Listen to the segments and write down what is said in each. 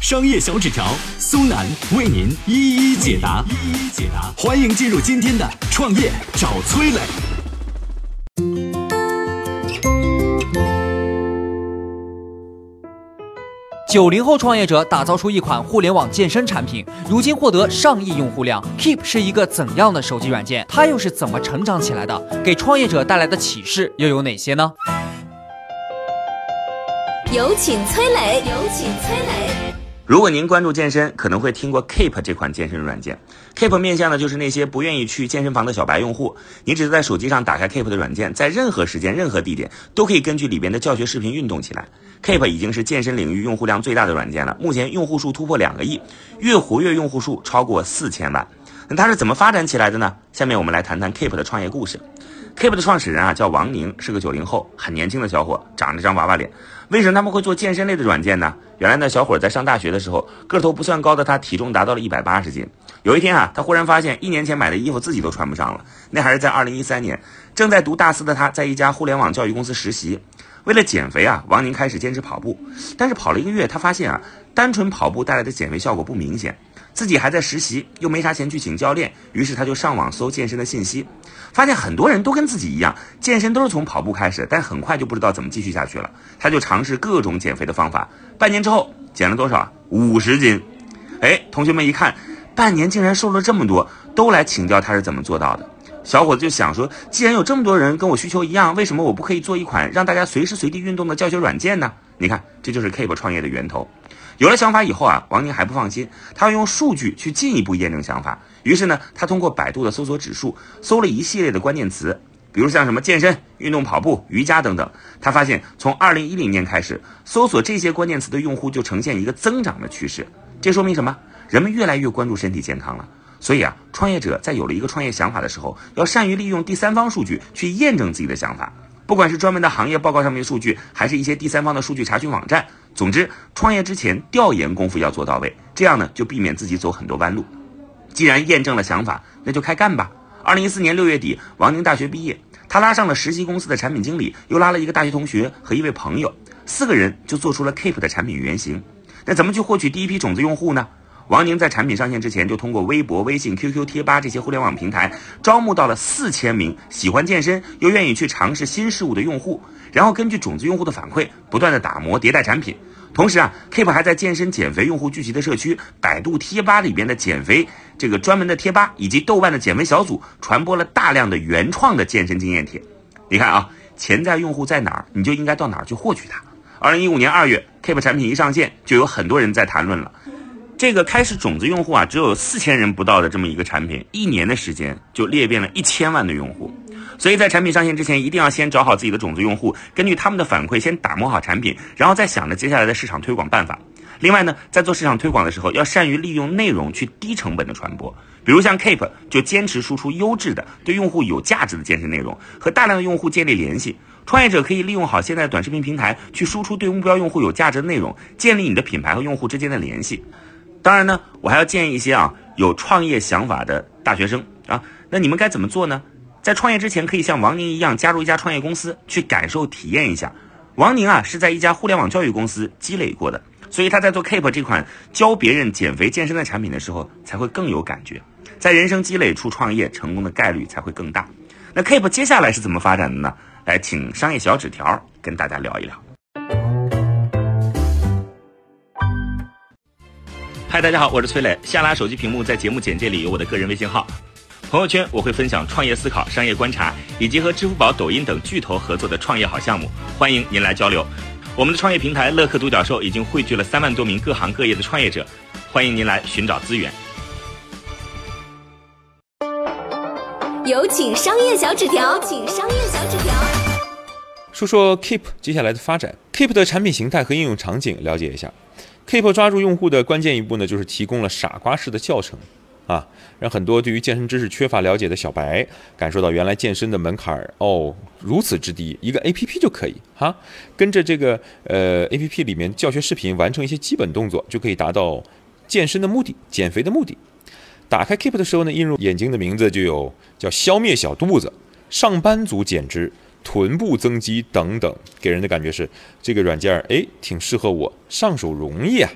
商业小纸条苏南为您一一解答，一一解答。欢迎进入今天的创业找崔磊。九零后创业者打造出一款互联网健身产品，如今获得上亿用户量。Keep 是一个怎样的手机软件？它又是怎么成长起来的？给创业者带来的启示又有哪些呢？有请崔磊，有请崔磊。如果您关注健身，可能会听过 Keep 这款健身软件。Keep 面向的就是那些不愿意去健身房的小白用户。你只是在手机上打开 Keep 的软件，在任何时间、任何地点，都可以根据里边的教学视频运动起来。Keep 已经是健身领域用户量最大的软件了，目前用户数突破两个亿，月活跃用户数超过四千万。那它是怎么发展起来的呢？下面我们来谈谈 Keep 的创业故事。Keep 的创始人啊叫王宁，是个九零后，很年轻的小伙，长着张娃娃脸。为什么他们会做健身类的软件呢？原来呢，小伙在上大学的时候，个头不算高的他，体重达到了一百八十斤。有一天啊，他忽然发现一年前买的衣服自己都穿不上了。那还是在二零一三年，正在读大四的他，在一家互联网教育公司实习。为了减肥啊，王宁开始坚持跑步。但是跑了一个月，他发现啊，单纯跑步带来的减肥效果不明显。自己还在实习，又没啥钱去请教练，于是他就上网搜健身的信息。发现很多人都跟自己一样，健身都是从跑步开始，但很快就不知道怎么继续下去了。他就尝试各种减肥的方法，半年之后减了多少？五十斤。哎，同学们一看，半年竟然瘦了这么多，都来请教他是怎么做到的。小伙子就想说，既然有这么多人跟我需求一样，为什么我不可以做一款让大家随时随地运动的教学软件呢？你看，这就是 Keep 创业的源头。有了想法以后啊，王宁还不放心，他要用数据去进一步验证想法。于是呢，他通过百度的搜索指数，搜了一系列的关键词，比如像什么健身、运动、跑步、瑜伽等等。他发现，从二零一零年开始，搜索这些关键词的用户就呈现一个增长的趋势。这说明什么？人们越来越关注身体健康了。所以啊，创业者在有了一个创业想法的时候，要善于利用第三方数据去验证自己的想法。不管是专门的行业报告上面的数据，还是一些第三方的数据查询网站，总之，创业之前调研功夫要做到位，这样呢就避免自己走很多弯路。既然验证了想法，那就开干吧。二零一四年六月底，王宁大学毕业，他拉上了实习公司的产品经理，又拉了一个大学同学和一位朋友，四个人就做出了 Keep 的产品原型。那怎么去获取第一批种子用户呢？王宁在产品上线之前，就通过微博、微信、QQ 贴吧这些互联网平台，招募到了四千名喜欢健身又愿意去尝试新事物的用户，然后根据种子用户的反馈，不断的打磨迭代产品。同时啊，Keep 还在健身减肥用户聚集的社区百度贴吧里边的减肥这个专门的贴吧，以及豆瓣的减肥小组，传播了大量的原创的健身经验帖。你看啊，潜在用户在哪儿，你就应该到哪儿去获取它。二零一五年二月，Keep 产品一上线，就有很多人在谈论了。这个开始种子用户啊，只有四千人不到的这么一个产品，一年的时间就裂变了一千万的用户。所以在产品上线之前，一定要先找好自己的种子用户，根据他们的反馈先打磨好产品，然后再想着接下来的市场推广办法。另外呢，在做市场推广的时候，要善于利用内容去低成本的传播。比如像 Keep 就坚持输出优质的、对用户有价值的健身内容，和大量的用户建立联系。创业者可以利用好现在短视频平台，去输出对目标用户有价值的内容，建立你的品牌和用户之间的联系。当然呢，我还要建议一些啊有创业想法的大学生啊，那你们该怎么做呢？在创业之前，可以像王宁一样加入一家创业公司，去感受体验一下。王宁啊是在一家互联网教育公司积累过的，所以他在做 Keep 这款教别人减肥健身的产品的时候，才会更有感觉。在人生积累出创业成功的概率才会更大。那 Keep 接下来是怎么发展的呢？来，请商业小纸条跟大家聊一聊。嗨，大家好，我是崔磊。下拉手机屏幕，在节目简介里有我的个人微信号。朋友圈我会分享创业思考、商业观察，以及和支付宝、抖音等巨头合作的创业好项目，欢迎您来交流。我们的创业平台乐客独角兽已经汇聚了三万多名各行各业的创业者，欢迎您来寻找资源。有请商业小纸条，请商业小纸条。说说 Keep 接下来的发展，Keep 的产品形态和应用场景了解一下。Keep 抓住用户的关键一步呢，就是提供了傻瓜式的教程。啊，让很多对于健身知识缺乏了解的小白感受到原来健身的门槛儿哦如此之低，一个 A P P 就可以哈，跟着这个呃 A P P 里面教学视频完成一些基本动作，就可以达到健身的目的、减肥的目的。打开 Keep 的时候呢，映入眼睛的名字就有叫消灭小肚子、上班族减脂、臀部增肌等等，给人的感觉是这个软件儿哎挺适合我，上手容易啊，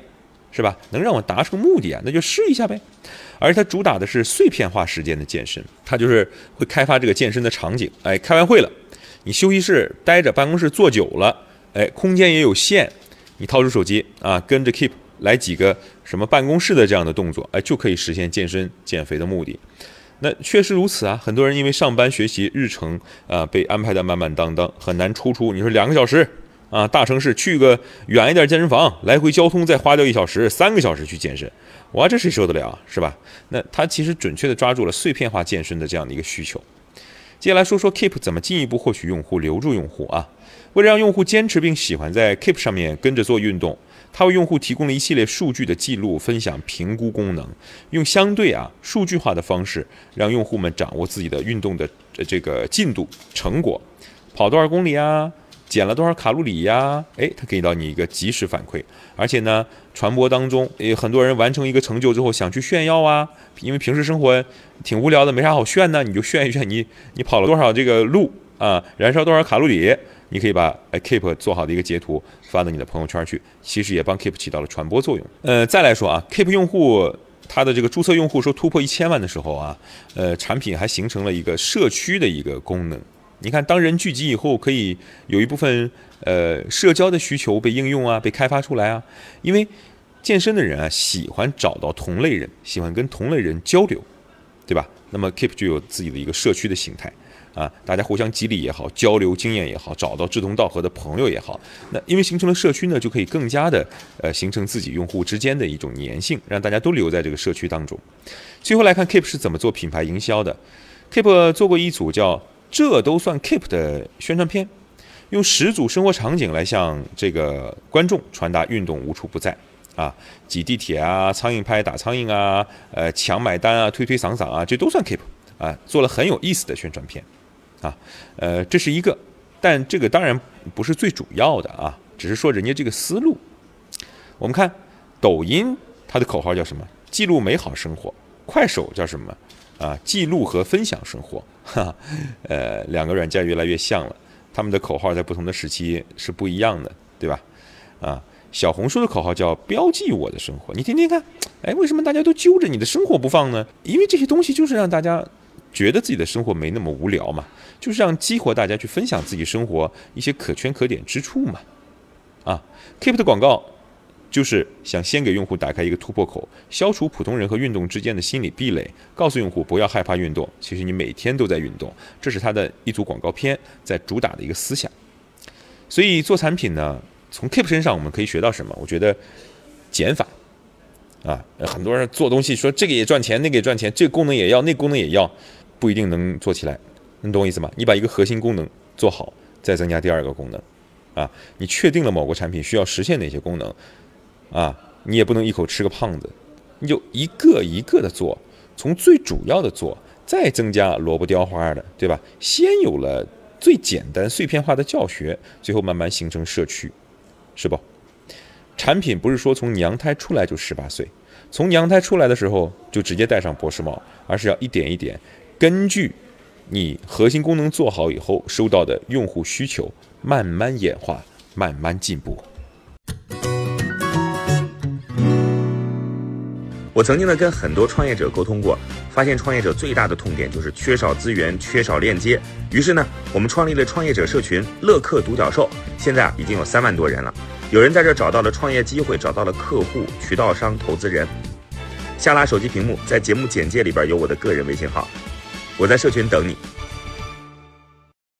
是吧？能让我达成目的啊，那就试一下呗。而它主打的是碎片化时间的健身，它就是会开发这个健身的场景。哎，开完会了，你休息室待着，办公室坐久了，哎，空间也有限，你掏出手机啊，跟着 Keep 来几个什么办公室的这样的动作，哎，就可以实现健身减肥的目的。那确实如此啊，很多人因为上班学习日程啊被安排的满满当当，很难抽出你说两个小时啊，大城市去个远一点健身房，来回交通再花掉一小时，三个小时去健身，哇，这谁受得了啊，是吧？那它其实准确的抓住了碎片化健身的这样的一个需求。接下来说说 Keep 怎么进一步获取用户、留住用户啊？为了让用户坚持并喜欢在 Keep 上面跟着做运动，它为用户提供了一系列数据的记录、分享、评估功能，用相对啊数据化的方式，让用户们掌握自己的运动的这个进度、成果，跑多少公里啊，减了多少卡路里呀？诶，它给到你一个及时反馈，而且呢，传播当中也很多人完成一个成就之后想去炫耀啊，因为平时生活挺无聊的，没啥好炫的，你就炫一炫你你跑了多少这个路啊，燃烧多少卡路里，你可以把哎 Keep 做好的一个截图发到你的朋友圈去，其实也帮 Keep 起到了传播作用。呃，再来说啊，Keep 用户。它的这个注册用户说突破一千万的时候啊，呃，产品还形成了一个社区的一个功能。你看，当人聚集以后，可以有一部分呃社交的需求被应用啊，被开发出来啊。因为健身的人啊，喜欢找到同类人，喜欢跟同类人交流，对吧？那么 Keep 就有自己的一个社区的形态啊，大家互相激励也好，交流经验也好，找到志同道合的朋友也好。那因为形成了社区呢，就可以更加的呃形成自己用户之间的一种粘性，让大家都留在这个社区当中。最后来看 Keep 是怎么做品牌营销的。Keep 做过一组叫“这都算 Keep” 的宣传片，用十组生活场景来向这个观众传达运动无处不在啊，挤地铁啊，苍蝇拍打苍蝇啊，呃，抢买单啊，推推搡搡啊，这都算 Keep 啊，做了很有意思的宣传片啊，呃，这是一个，但这个当然不是最主要的啊，只是说人家这个思路。我们看抖音，它的口号叫什么？记录美好生活。快手叫什么？啊，记录和分享生活。哈，呃，两个软件越来越像了，他们的口号在不同的时期是不一样的，对吧？啊，小红书的口号叫“标记我的生活”，你听听看，哎，为什么大家都揪着你的生活不放呢？因为这些东西就是让大家觉得自己的生活没那么无聊嘛，就是让激活大家去分享自己生活一些可圈可点之处嘛。啊，Keep 的广告就是想先给用户打开一个突破口，消除普通人和运动之间的心理壁垒，告诉用户不要害怕运动，其实你每天都在运动，这是它的一组广告片在主打的一个思想。所以做产品呢，从 Keep 身上我们可以学到什么？我觉得减法啊，很多人做东西说这个也赚钱，那个也赚钱，这个功能也要，那个功能也要，不一定能做起来。你懂我意思吗？你把一个核心功能做好，再增加第二个功能。啊，你确定了某个产品需要实现哪些功能，啊，你也不能一口吃个胖子，你就一个一个的做，从最主要的做，再增加萝卜雕花的，对吧？先有了最简单碎片化的教学，最后慢慢形成社区，是不？产品不是说从娘胎出来就十八岁，从娘胎出来的时候就直接戴上博士帽，而是要一点一点，根据你核心功能做好以后收到的用户需求。慢慢演化，慢慢进步。我曾经呢跟很多创业者沟通过，发现创业者最大的痛点就是缺少资源、缺少链接。于是呢，我们创立了创业者社群“乐客独角兽”，现在啊已经有三万多人了。有人在这找到了创业机会，找到了客户、渠道商、投资人。下拉手机屏幕，在节目简介里边有我的个人微信号，我在社群等你。